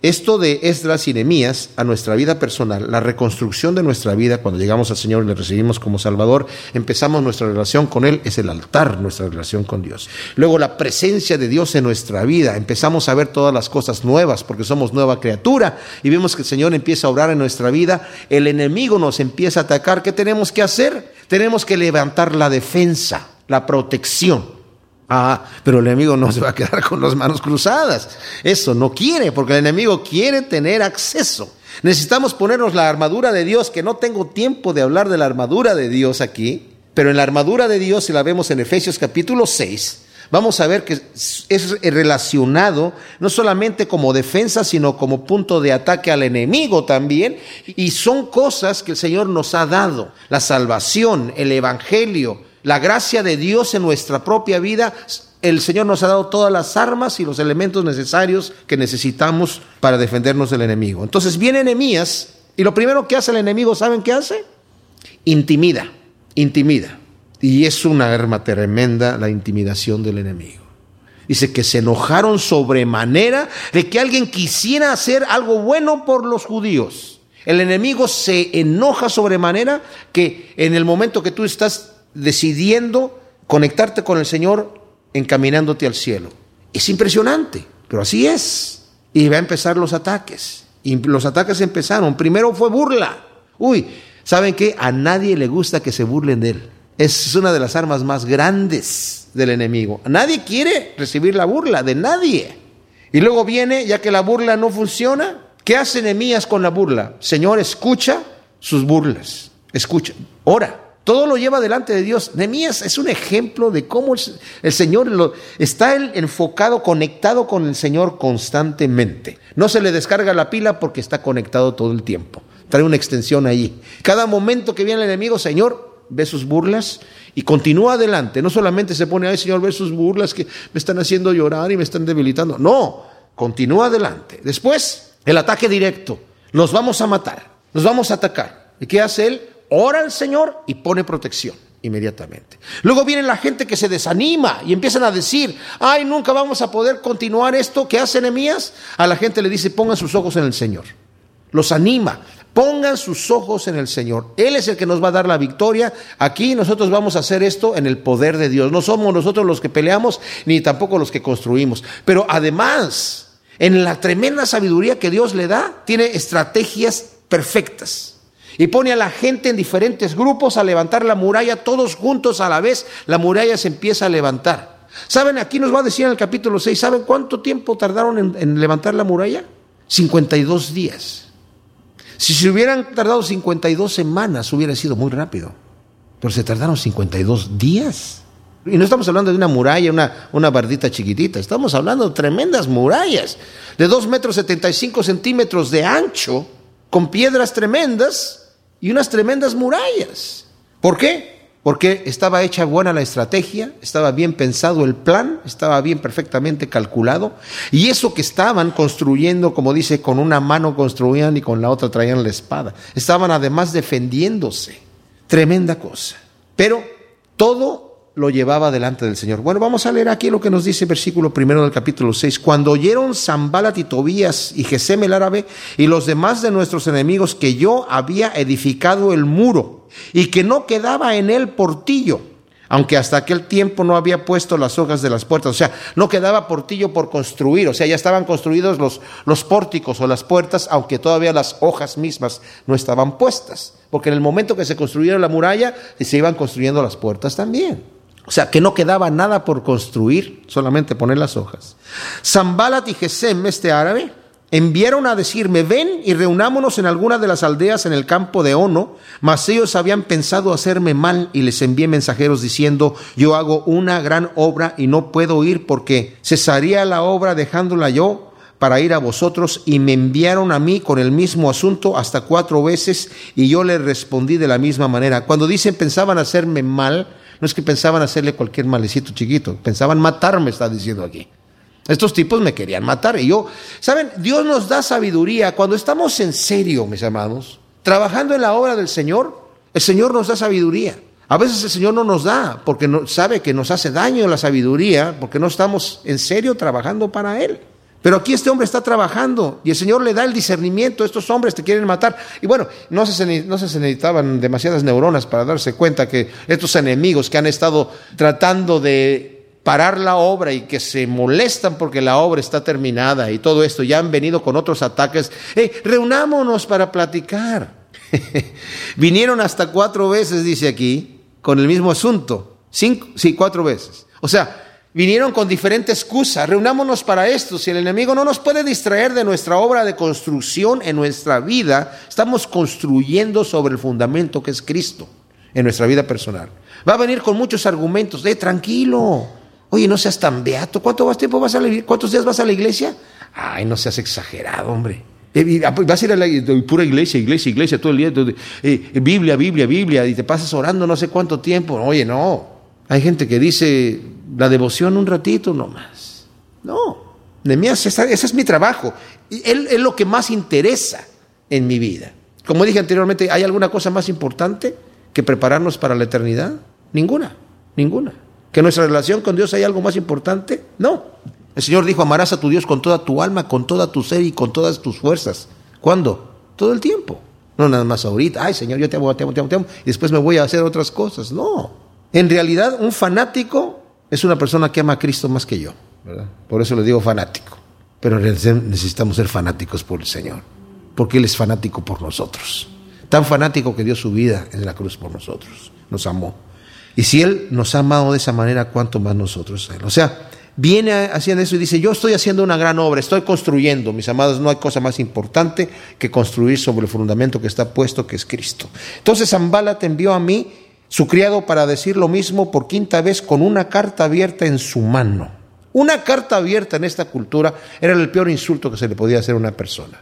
esto de Esdras y Nehemías a nuestra vida personal, la reconstrucción de nuestra vida cuando llegamos al Señor y le recibimos como Salvador, empezamos nuestra relación con Él, es el altar, nuestra relación con Dios. Luego la presencia de Dios en nuestra vida, empezamos a ver todas las cosas nuevas porque somos nueva criatura y vemos que el Señor empieza a obrar en nuestra vida, el enemigo nos empieza a atacar, ¿qué tenemos que hacer? Tenemos que levantar la defensa, la protección. Ah, pero el enemigo no se va a quedar con las manos cruzadas. Eso no quiere, porque el enemigo quiere tener acceso. Necesitamos ponernos la armadura de Dios, que no tengo tiempo de hablar de la armadura de Dios aquí, pero en la armadura de Dios, si la vemos en Efesios capítulo 6, vamos a ver que es relacionado no solamente como defensa, sino como punto de ataque al enemigo también. Y son cosas que el Señor nos ha dado. La salvación, el Evangelio, la gracia de Dios en nuestra propia vida, el Señor nos ha dado todas las armas y los elementos necesarios que necesitamos para defendernos del enemigo. Entonces viene enemías y lo primero que hace el enemigo, ¿saben qué hace? Intimida, intimida. Y es una arma tremenda la intimidación del enemigo. Dice que se enojaron sobremanera de que alguien quisiera hacer algo bueno por los judíos. El enemigo se enoja sobremanera que en el momento que tú estás decidiendo conectarte con el Señor encaminándote al cielo. Es impresionante, pero así es. Y va a empezar los ataques. Y los ataques empezaron. Primero fue burla. Uy, ¿saben qué? A nadie le gusta que se burlen de él. Es una de las armas más grandes del enemigo. Nadie quiere recibir la burla de nadie. Y luego viene, ya que la burla no funciona, ¿qué hace Nehemías con la burla? Señor, escucha sus burlas. Escucha, ora. Todo lo lleva delante de Dios. Nehemías es un ejemplo de cómo el, Señor está enfocado, conectado con el Señor constantemente. No se le descarga la pila porque está conectado todo el tiempo. Trae una extensión ahí. Cada momento que viene el enemigo, Señor, ve sus burlas y continúa adelante. No solamente se pone, ay Señor, ve sus burlas que me están haciendo llorar y me están debilitando. No, continúa adelante. Después, el ataque directo. Nos vamos a matar, nos vamos a atacar. ¿Y qué hace él? Ora al Señor y pone protección inmediatamente. Luego viene la gente que se desanima y empiezan a decir, ay, nunca vamos a poder continuar esto que hace Nehemías. A la gente le dice, pongan sus ojos en el Señor. Los anima, pongan sus ojos en el Señor. Él es el que nos va a dar la victoria. Aquí nosotros vamos a hacer esto en el poder de Dios. No somos nosotros los que peleamos, ni tampoco los que construimos. Pero además, en la tremenda sabiduría que Dios le da, tiene estrategias perfectas y pone a la gente en diferentes grupos a levantar la muralla, todos juntos a la vez, la muralla se empieza a levantar. ¿Saben? Aquí nos va a decir en el capítulo 6, ¿saben cuánto tiempo tardaron en, levantar la muralla? 52 días. Si se hubieran tardado 52 semanas, hubiera sido muy rápido. Pero se tardaron 52 días. Y no estamos hablando de una muralla, una, una bardita chiquitita, estamos hablando de tremendas murallas, de 2 metros 75 centímetros de ancho, con piedras tremendas, y unas tremendas murallas. ¿Por qué? Porque estaba hecha buena la estrategia, estaba bien pensado el plan, estaba bien perfectamente calculado. Y eso que estaban construyendo, como dice, con una mano construían y con la otra traían la espada. Estaban además defendiéndose. Tremenda cosa. Pero todo lo llevaba delante del Señor. Bueno, vamos a leer aquí lo que nos dice el versículo primero del capítulo 6. Cuando oyeron Zambalat y Tobías y Gesem el árabe y los demás de nuestros enemigos que yo había edificado el muro y que no quedaba en él portillo, aunque hasta aquel tiempo no había puesto las hojas de las puertas, o sea, no quedaba portillo por construir, o sea, ya estaban construidos los, los pórticos o las puertas, aunque todavía las hojas mismas no estaban puestas, porque en el momento que se construyeron la muralla, se iban construyendo las puertas también. O sea, que no quedaba nada por construir, solamente poner las hojas. Zambalat y Gesem, este árabe, enviaron a decirme, ven y reunámonos en alguna de las aldeas en el campo de Ono, mas ellos habían pensado hacerme mal y les envié mensajeros diciendo, yo hago una gran obra y no puedo ir porque cesaría la obra dejándola yo para ir a vosotros y me enviaron a mí con el mismo asunto hasta cuatro veces y yo le respondí de la misma manera. Cuando dicen pensaban hacerme mal, no es que pensaban hacerle cualquier malecito chiquito, pensaban matarme, está diciendo aquí. Estos tipos me querían matar y yo, ¿saben? Dios nos da sabiduría cuando estamos en serio, mis hermanos, trabajando en la obra del Señor, el Señor nos da sabiduría. A veces el Señor no nos da porque no, sabe que nos hace daño la sabiduría, porque no estamos en serio trabajando para Él. Pero aquí este hombre está trabajando y el Señor le da el discernimiento. Estos hombres te quieren matar. Y bueno, no se, necesitaban demasiadas neuronas para darse cuenta que estos enemigos que han estado tratando de parar la obra y que se molestan porque la obra está terminada y todo esto, ya han venido con otros ataques. Hey, reunámonos para platicar. Vinieron hasta cuatro veces, dice aquí, con el mismo asunto. Cinco, sí, cuatro veces. O sea, vinieron con diferente excusa. Reunámonos para esto. Si el enemigo no nos puede distraer de nuestra obra de construcción en nuestra vida, estamos construyendo sobre el fundamento que es Cristo en nuestra vida personal. Va a venir con muchos argumentos. Eh, tranquilo. Oye, no seas tan beato. ¿Cuánto más tiempo vas a la, ¿Cuántos días vas a la iglesia? Ay, no seas exagerado, hombre. Eh, ah, pues vas a ir a la pura iglesia, iglesia, iglesia todo el día. Eh, Biblia, Biblia, Biblia. Y te pasas orando no sé cuánto tiempo. Oye, no. Hay gente que dice la devoción un ratito nomás. No, Nehemías, ese es mi trabajo. Él es lo que más interesa en mi vida. Como dije anteriormente, ¿hay alguna cosa más importante que prepararnos para la eternidad? Ninguna, ninguna. ¿Que nuestra relación con Dios hay algo más importante? No. El Señor dijo, amarás a tu Dios con toda tu alma, con toda tu ser y con todas tus fuerzas. ¿Cuándo? Todo el tiempo. No nada más ahorita, ay Señor, yo te amo, te amo, te amo, te amo, y después me voy a hacer otras cosas. No. En realidad, un fanático es una persona que ama a Cristo más que yo. Por eso le digo fanático. Pero necesitamos ser fanáticos por el Señor, porque Él es fanático por nosotros. Tan fanático que dio su vida en la cruz por nosotros. Nos amó. Y si Él nos ha amado de esa manera, ¿cuánto más nosotros Él? O sea, viene haciendo eso y dice, yo estoy haciendo una gran obra, estoy construyendo, mis amados, no hay cosa más importante que construir sobre el fundamento que está puesto, que es Cristo. Entonces Zambala te envió a mí su criado para decir lo mismo por quinta vez con una carta abierta en su mano. Una carta abierta en esta cultura era el peor insulto que se le podía hacer a una persona.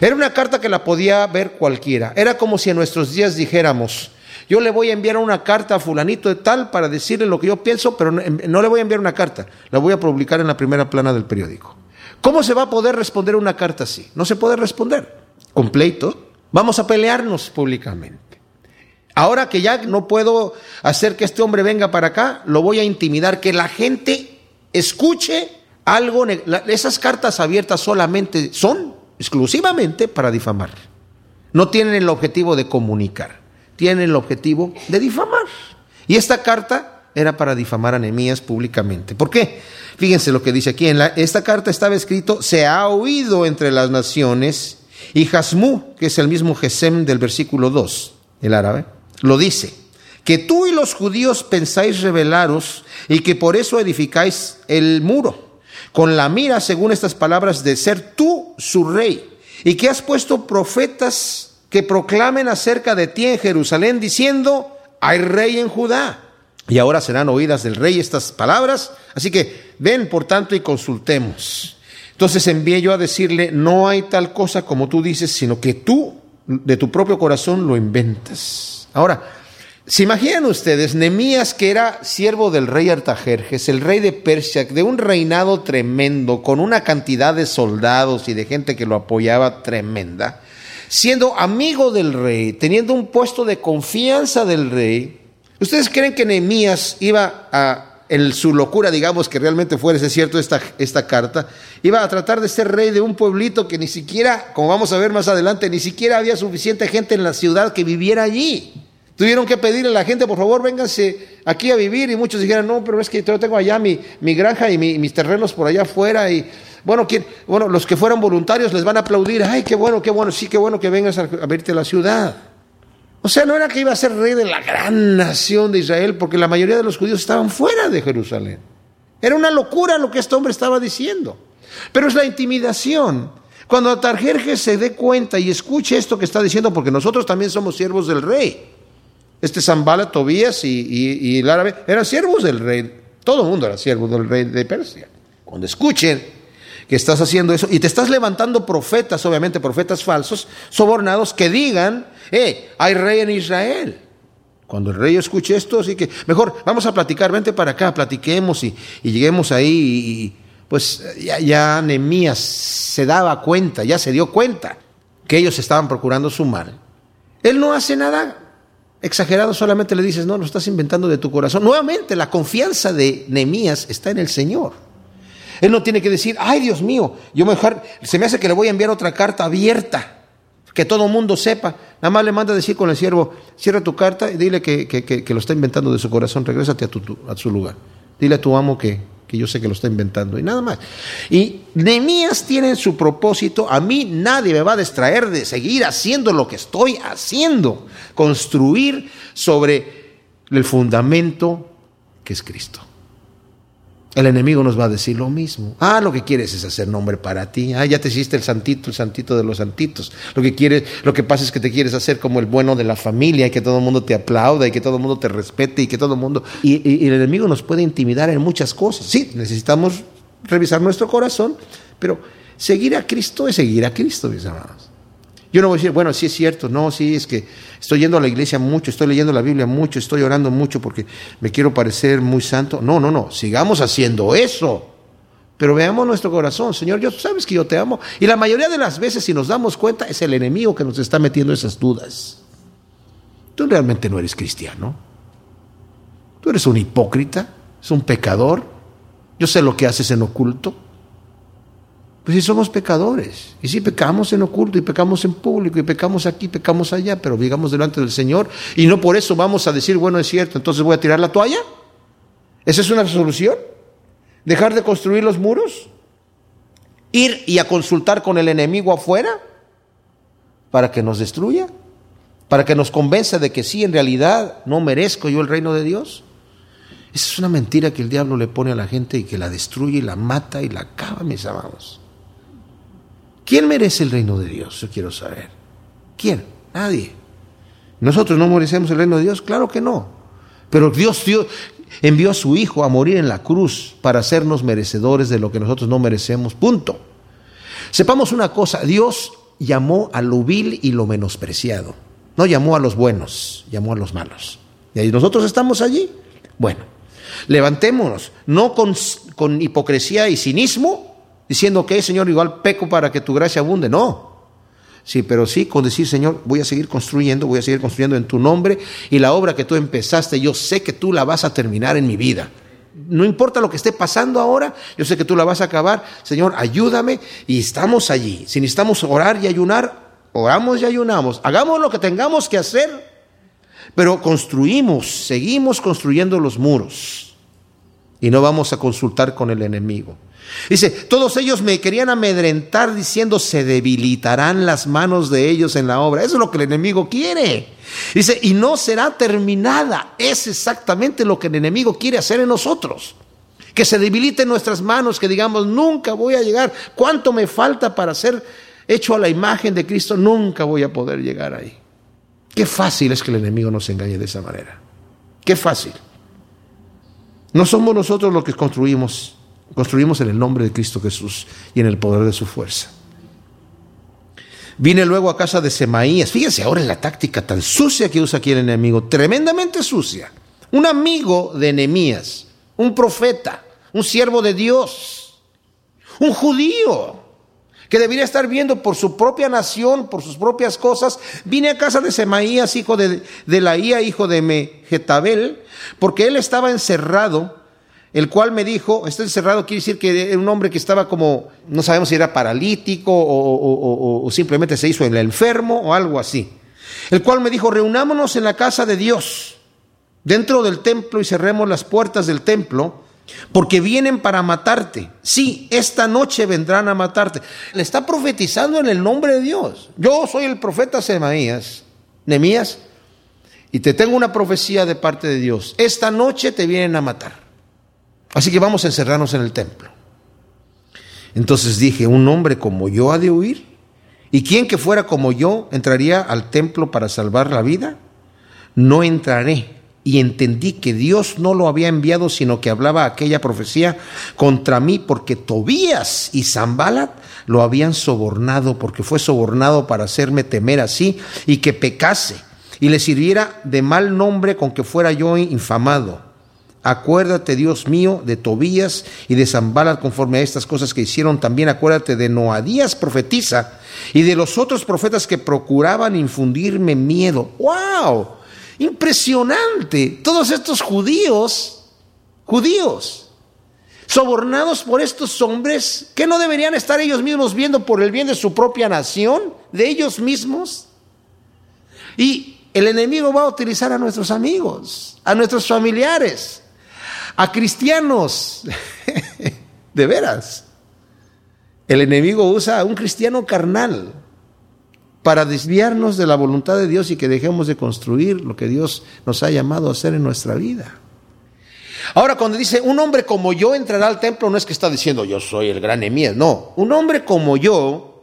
Era una carta que la podía ver cualquiera. Era como si en nuestros días dijéramos, yo le voy a enviar una carta a fulanito de tal para decirle lo que yo pienso, pero no, le voy a enviar una carta, la voy a publicar en la primera plana del periódico. ¿Cómo se va a poder responder una carta así? No se puede responder. Completo. Vamos a pelearnos públicamente. Ahora que ya no puedo hacer que este hombre venga para acá, lo voy a intimidar, que la gente escuche algo. Esas cartas abiertas solamente son exclusivamente para difamar. No tienen el objetivo de comunicar, tienen el objetivo de difamar. Y esta carta era para difamar a Nehemías públicamente. ¿Por qué? Fíjense lo que dice aquí. En esta carta estaba escrito, se ha oído entre las naciones, y Jasmú, que es el mismo Gesem del versículo 2, el árabe, lo dice, que tú y los judíos pensáis rebelaros y que por eso edificáis el muro, con la mira, según estas palabras, de ser tú su rey, y que has puesto profetas que proclamen acerca de ti en Jerusalén, diciendo, hay rey en Judá. Y ahora serán oídas del rey estas palabras. Así que ven, por tanto, y consultemos. Entonces envié yo a decirle, no hay tal cosa como tú dices, sino que tú de tu propio corazón lo inventas. Ahora, ¿se imaginan ustedes, Nemías, que era siervo del rey Artajerjes, el rey de Persia, de un reinado tremendo, con una cantidad de soldados y de gente que lo apoyaba tremenda, siendo amigo del rey, teniendo un puesto de confianza del rey? ¿Ustedes creen que Nemías iba a en su locura, digamos que realmente fuese cierto esta, esta carta, iba a tratar de ser rey de un pueblito que ni siquiera, como vamos a ver más adelante, ni siquiera había suficiente gente en la ciudad que viviera allí. Tuvieron que pedirle a la gente, por favor, vénganse aquí a vivir. Y muchos dijeron, no, pero es que yo tengo allá mi, mi granja y mis terrenos por allá afuera. Y bueno, bueno, los que fueran voluntarios les van a aplaudir. Ay, qué bueno, qué bueno, sí, qué bueno que vengas a, a verte la ciudad. O sea, no era que iba a ser rey de la gran nación de Israel, porque la mayoría de los judíos estaban fuera de Jerusalén. Era una locura lo que este hombre estaba diciendo. Pero es la intimidación. Cuando Atarjerjes se dé cuenta y escuche esto que está diciendo, porque nosotros también somos siervos del rey. Este Zambala, Tobías y, el árabe eran siervos del rey. Todo el mundo era siervo del rey de Persia. Cuando escuchen que estás haciendo eso y te estás levantando profetas, obviamente profetas falsos, sobornados, que digan, eh, hay rey en Israel. Cuando el rey escuche esto, así que mejor vamos a platicar, vente para acá, platiquemos y, lleguemos ahí. Y, pues ya, ya Nemías se daba cuenta, ya se dio cuenta que ellos estaban procurando su mal. Él no hace nada exagerado, solamente le dices, no, lo estás inventando de tu corazón. Nuevamente, la confianza de Nemías está en el Señor. Él no tiene que decir, ay Dios mío, yo mejor, se me hace que le voy a enviar otra carta abierta que todo mundo sepa. Nada más le manda a decir con el siervo, cierra tu carta y dile que, lo está inventando de su corazón, regrésate a, tu, a su lugar. Dile a tu amo que, que yo sé que lo está inventando y nada más. Y Nehemías tiene su propósito, a mí nadie me va a distraer de seguir haciendo lo que estoy haciendo, construir sobre el fundamento que es Cristo. El enemigo nos va a decir lo mismo. Ah, lo que quieres es hacer nombre para ti. Ah, ya te hiciste el santito, el santito de los santitos. Lo que quieres, lo que pasa es que te quieres hacer como el bueno de la familia y que todo el mundo te aplauda y que todo el mundo te respete y que todo el mundo. Y, y el enemigo nos puede intimidar en muchas cosas. Sí, necesitamos revisar nuestro corazón, pero seguir a Cristo es seguir a Cristo, mis amados. Yo no voy a decir, bueno, sí es cierto, no, sí es que estoy yendo a la iglesia mucho, estoy leyendo la Biblia mucho, estoy orando mucho porque me quiero parecer muy santo. No, no, no, sigamos haciendo eso. Pero veamos nuestro corazón, Señor, yo sabes que yo te amo. Y la mayoría de las veces, si nos damos cuenta, es el enemigo que nos está metiendo esas dudas. Tú realmente no eres cristiano. Tú eres un hipócrita, es un pecador. Yo sé lo que haces en oculto. Pues si somos pecadores, y si pecamos en oculto, y pecamos en público, y pecamos aquí, pecamos allá, pero llegamos delante del Señor, y no por eso vamos a decir, bueno, es cierto, entonces voy a tirar la toalla. ¿Esa es una solución? ¿Dejar de construir los muros? ¿Ir y a consultar con el enemigo afuera? ¿Para que nos destruya? ¿Para que nos convenza de que sí, en realidad no merezco yo el reino de Dios? Esa es una mentira que el diablo le pone a la gente y que la destruye y la mata y la acaba, mis amados. ¿Quién merece el reino de Dios? Yo quiero saber. ¿Quién? Nadie. ¿Nosotros no merecemos el reino de Dios? Claro que no. Pero Dios, envió a su Hijo a morir en la cruz para hacernos merecedores de lo que nosotros no merecemos. Punto. Sepamos una cosa, Dios llamó a lo vil y lo menospreciado. No llamó a los buenos, llamó a los malos. Y ahí nosotros estamos allí. Bueno, levantémonos, no con, con hipocresía y cinismo, diciendo que, Señor, igual peco para que tu gracia abunde. No. Sí, pero sí con decir, Señor, voy a seguir construyendo, voy a seguir construyendo en tu nombre y la obra que tú empezaste, yo sé que tú la vas a terminar en mi vida. No importa lo que esté pasando ahora, yo sé que tú la vas a acabar. Señor, ayúdame y estamos allí. Si necesitamos orar y ayunar, oramos y ayunamos. Hagamos lo que tengamos que hacer, pero construimos, seguimos construyendo los muros y no vamos a consultar con el enemigo. Dice, todos ellos me querían amedrentar diciendo, se debilitarán las manos de ellos en la obra. Eso es lo que el enemigo quiere. Dice, y no será terminada. Es exactamente lo que el enemigo quiere hacer en nosotros. Que se debiliten nuestras manos, que digamos, nunca voy a llegar. ¿Cuánto me falta para ser hecho a la imagen de Cristo? Nunca voy a poder llegar ahí. Qué fácil es que el enemigo nos engañe de esa manera. Qué fácil. No somos nosotros los que construimos Construimos en el nombre de Cristo Jesús y en el poder de su fuerza. Vine luego a casa de Semaías. Fíjense ahora en la táctica tan sucia que usa aquí el enemigo, tremendamente sucia. Un amigo de Nehemías, un profeta, un siervo de Dios, un judío que debería estar viendo por su propia nación, por sus propias cosas. Vine a casa de Semaías, hijo de, de Laía, hijo de Mejetabel, porque él estaba encerrado el cual me dijo, está encerrado, quiere decir que era un hombre que estaba como, no sabemos si era paralítico o, simplemente se hizo el enfermo o algo así. El cual me dijo, reunámonos en la casa de Dios, dentro del templo y cerremos las puertas del templo, porque vienen para matarte. Sí, esta noche vendrán a matarte. Le está profetizando en el nombre de Dios. Yo soy el profeta Semaías, Nemías, y te tengo una profecía de parte de Dios. Esta noche te vienen a matar. Así que vamos a encerrarnos en el templo. Entonces dije, un hombre como yo ha de huir. ¿Y quién que fuera como yo entraría al templo para salvar la vida? No entraré. y entendí que Dios no lo había enviado, sino que hablaba aquella profecía contra mí, porque Tobías y Zambalat lo habían sobornado, porque fue sobornado para hacerme temer así y que pecase y le sirviera de mal nombre con que fuera yo infamado. Acuérdate, Dios mío, de Tobías y de Zambalat conforme a estas cosas que hicieron. También acuérdate de Noadías profetiza y de los otros profetas que procuraban infundirme miedo. ¡Wow! Impresionante. Todos estos judíos, judíos, sobornados por estos hombres, que no deberían estar ellos mismos viendo por el bien de su propia nación, de ellos mismos. Y el enemigo va a utilizar a nuestros amigos, a nuestros familiares, a cristianos. de veras. El enemigo usa a un cristiano carnal para desviarnos de la voluntad de Dios y que dejemos de construir lo que Dios nos ha llamado a hacer en nuestra vida. Ahora, cuando dice un hombre como yo entrará al templo, no es que está diciendo yo soy el gran Emías, no. Un hombre como yo,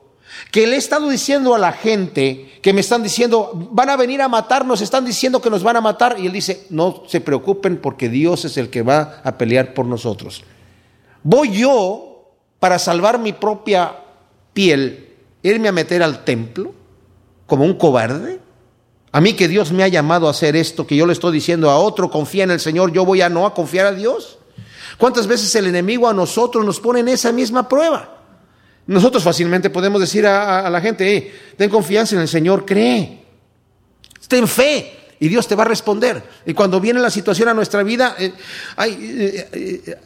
que le he estado diciendo a la gente que me están diciendo, van a venir a matarnos, están diciendo que nos van a matar, y él dice, no se preocupen porque Dios es el que va a pelear por nosotros. Voy yo para salvar mi propia piel, irme a meter al templo como un cobarde? A mí que Dios me ha llamado a hacer esto, que yo le estoy diciendo a otro, confía en el Señor, yo voy a no a confiar a Dios. ¿Cuántas veces el enemigo a nosotros nos pone en esa misma prueba? Nosotros fácilmente podemos decir a, la gente, ten confianza en el Señor, cree, ten fe y Dios te va a responder. Y cuando viene la situación a nuestra vida, eh, eh,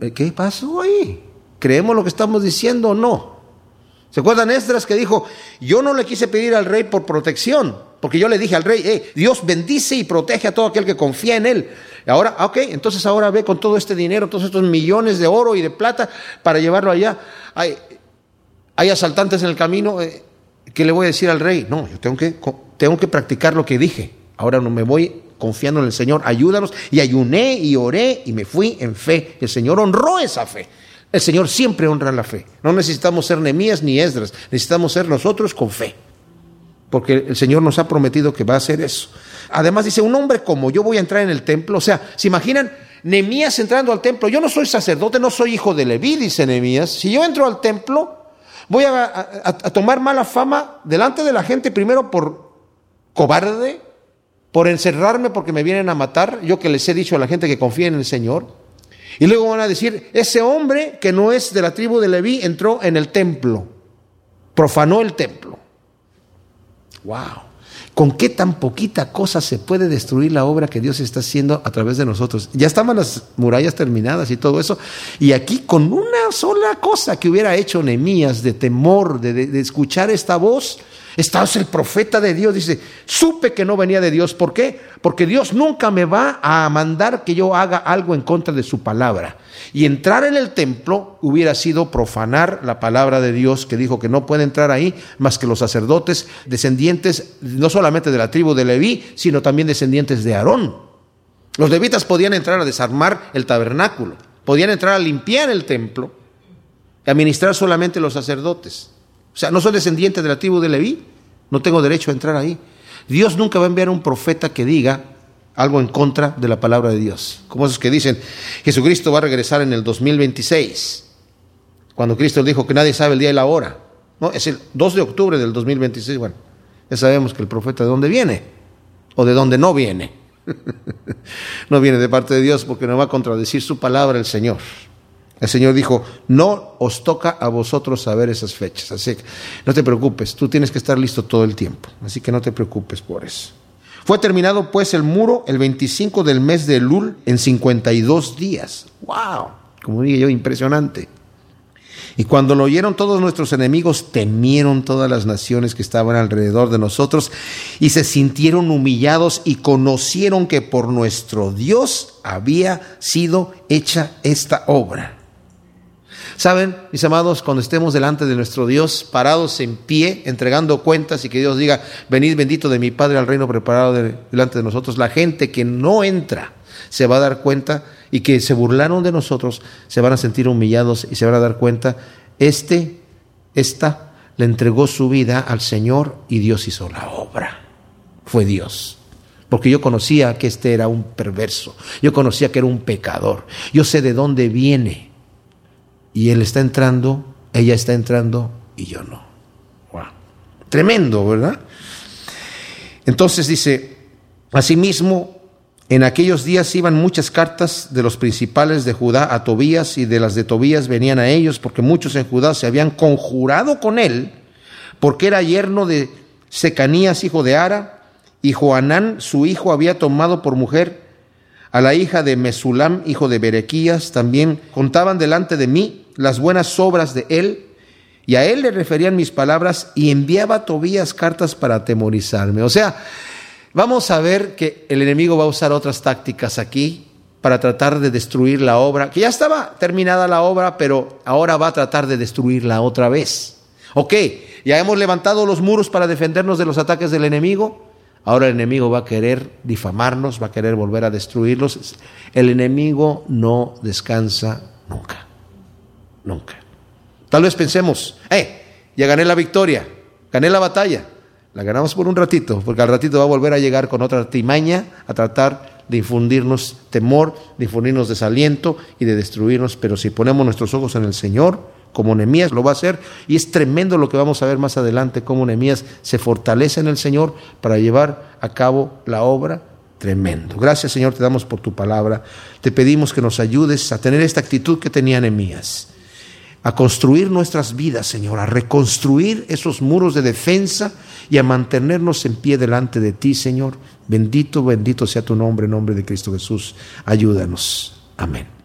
eh, ¿qué pasó ahí? ¿Creemos lo que estamos diciendo o no? ¿Se acuerdan Esdras que dijo, yo no le quise pedir al rey por protección, porque yo le dije al rey, Dios bendice y protege a todo aquel que confía en él. Ahora, ah, ok, entonces ahora ve con todo este dinero, todos estos millones de oro y de plata para llevarlo allá. Hay asaltantes en el camino, eh, ¿qué le voy a decir al rey? No, yo tengo que, tengo que practicar lo que dije. Ahora no me voy confiando en el Señor, ayúdanos. Y ayuné y oré y me fui en fe. El Señor honró esa fe. El Señor siempre honra la fe. No necesitamos ser Nemías ni Esdras, necesitamos ser nosotros con fe. Porque el Señor nos ha prometido que va a hacer eso. Además dice, un hombre como yo voy a entrar en el templo. O sea, ¿se imaginan? Nemías entrando al templo. Yo no soy sacerdote, no soy hijo de Leví, dice Nemías. Si yo entro al templo, voy a, tomar mala fama delante de la gente, primero por cobarde, por encerrarme porque me vienen a matar. Yo que les he dicho a la gente que confíe en el Señor. Y luego van a decir, ese hombre que no es de la tribu de Leví entró en el templo, profanó el templo. Wow. ¿Con qué tan poquita cosa se puede destruir la obra que Dios está haciendo a través de nosotros? Ya estaban las murallas terminadas y todo eso. Y aquí con una sola cosa que hubiera hecho Nehemías de temor, de, de escuchar esta voz, Estás el profeta de Dios, dice, supe que no venía de Dios. ¿Por qué? Porque Dios nunca me va a mandar que yo haga algo en contra de su palabra. Y entrar en el templo hubiera sido profanar la palabra de Dios que dijo que no puede entrar ahí más que los sacerdotes descendientes no solamente de la tribu de Leví, sino también descendientes de Aarón. Los levitas podían entrar a desarmar el tabernáculo, podían entrar a limpiar el templo, y administrar solamente los sacerdotes. O sea, no soy descendiente de la tribu de Leví, no tengo derecho a entrar ahí. Dios nunca va a enviar a un profeta que diga algo en contra de la palabra de Dios. Como esos que dicen, Jesucristo va a regresar en el 2026, cuando Cristo dijo que nadie sabe el día y la hora. No, es el 2 de octubre del 2026. Bueno, ya sabemos que el profeta de dónde viene o de dónde no viene. no viene de parte de Dios porque no va a contradecir su palabra el Señor. El Señor dijo, no os toca a vosotros saber esas fechas. Así que no te preocupes, tú tienes que estar listo todo el tiempo. Así que no te preocupes por eso. Fue terminado pues el muro el 25 del mes de Lul en 52 días. ¡Wow! Como dije yo, impresionante. Y cuando lo oyeron todos nuestros enemigos, temieron todas las naciones que estaban alrededor de nosotros y se sintieron humillados y conocieron que por nuestro Dios había sido hecha esta obra. Saben, mis amados, cuando estemos delante de nuestro Dios, parados en pie, entregando cuentas y que Dios diga, venid bendito de mi Padre al reino preparado delante de nosotros, la gente que no entra se va a dar cuenta y que se burlaron de nosotros, se van a sentir humillados y se van a dar cuenta, este, esta, le entregó su vida al Señor y Dios hizo la obra. Fue Dios. porque yo conocía que este era un perverso, yo conocía que era un pecador, yo sé de dónde viene. Y él está entrando, ella está entrando y yo no. Wow. Tremendo, ¿verdad? Entonces dice, asimismo, en aquellos días iban muchas cartas de los principales de Judá a Tobías y de las de Tobías venían a ellos porque muchos en Judá se habían conjurado con él porque era yerno de Secanías, hijo de Ara, y Joanán, su hijo, había tomado por mujer a la hija de Mesulam, hijo de Berequías. También contaban delante de mí las buenas obras de él, y a él le referían mis palabras, y enviaba a Tobías cartas para atemorizarme. O sea, vamos a ver que el enemigo va a usar otras tácticas aquí para tratar de destruir la obra, que ya estaba terminada la obra, pero ahora va a tratar de destruirla otra vez. Ok, ya hemos levantado los muros para defendernos de los ataques del enemigo. Ahora el enemigo va a querer difamarnos, va a querer volver a destruirlos. El enemigo no descansa nunca. Nunca. Tal vez pensemos, eh, ya gané la victoria, gané la batalla. La ganamos por un ratito, porque al ratito va a volver a llegar con otra artimaña a tratar de infundirnos temor, de infundirnos desaliento y de destruirnos. Pero si ponemos nuestros ojos en el Señor, como Nehemías lo va a hacer, y es tremendo lo que vamos a ver más adelante, cómo Nehemías se fortalece en el Señor para llevar a cabo la obra. Tremendo. Gracias Señor, te damos por tu palabra. Te pedimos que nos ayudes a tener esta actitud que tenía Nehemías, a construir nuestras vidas, Señor, a reconstruir esos muros de defensa y a mantenernos en pie delante de ti, Señor. Bendito, bendito sea tu nombre, en nombre de Cristo Jesús. Ayúdanos. Amén.